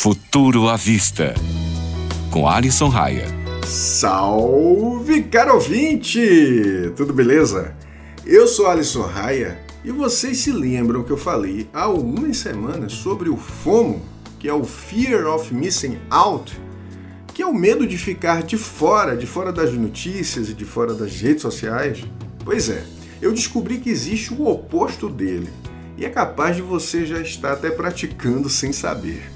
Futuro à Vista, com Alisson Raia. Salve, caro ouvinte! Tudo beleza? Eu sou Alisson Raia e vocês se lembram que eu falei há algumas semanas sobre o FOMO, que é o Fear of Missing Out, que é o medo de ficar de fora, de fora das notícias e de fora das redes sociais? Pois é, eu descobri que existe o oposto dele e é capaz de você já estar até praticando sem saber.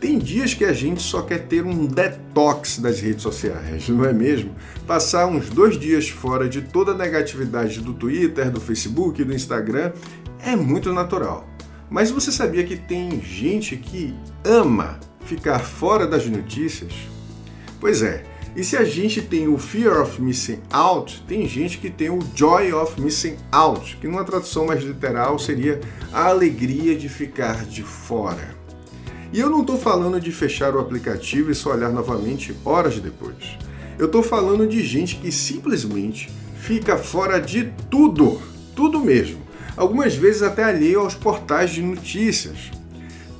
Tem dias que a gente só quer ter um detox das redes sociais, não é mesmo? Passar uns dois dias fora de toda a negatividade do Twitter, do Facebook e do Instagram é muito natural. Mas você sabia que tem gente que ama ficar fora das notícias? Pois é, e se a gente tem o Fear of Missing Out, tem gente que tem o Joy of Missing Out, que numa tradução mais literal seria a alegria de ficar de fora. E eu não estou falando de fechar o aplicativo e só olhar novamente horas depois. Eu estou falando de gente que simplesmente fica fora de tudo, tudo mesmo. Algumas vezes até alheio aos portais de notícias.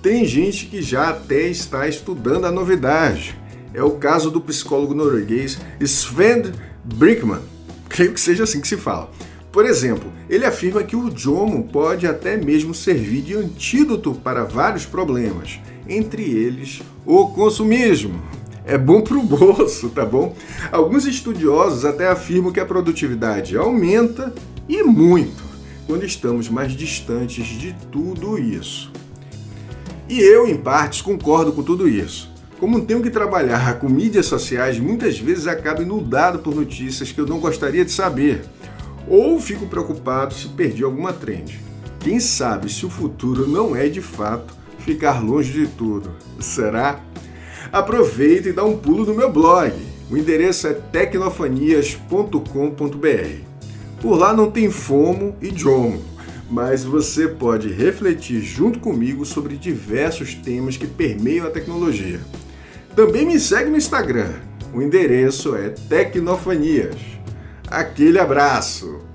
Tem gente que já até está estudando a novidade. É o caso do psicólogo norueguês Sven Brinkman. Creio que seja assim que se fala. Por exemplo, ele afirma que o Jomo pode até mesmo servir de antídoto para vários problemas, entre eles o consumismo. É bom para o bolso, tá bom? Alguns estudiosos até afirmam que a produtividade aumenta e muito quando estamos mais distantes de tudo isso. E eu, em partes, concordo com tudo isso. Como tenho que trabalhar com mídias sociais, muitas vezes acabo inundado por notícias que eu não gostaria de saber, ou fico preocupado se perdi alguma trend. Quem sabe se o futuro não é de fato ficar longe de tudo. Será? Aproveita e dá um pulo no meu blog. O endereço é tecnofanias.com.br. Por lá não tem fomo e jomo, mas você pode refletir junto comigo sobre diversos temas que permeiam a tecnologia. Também me segue no Instagram. O endereço é Tecnofanias. Aquele abraço!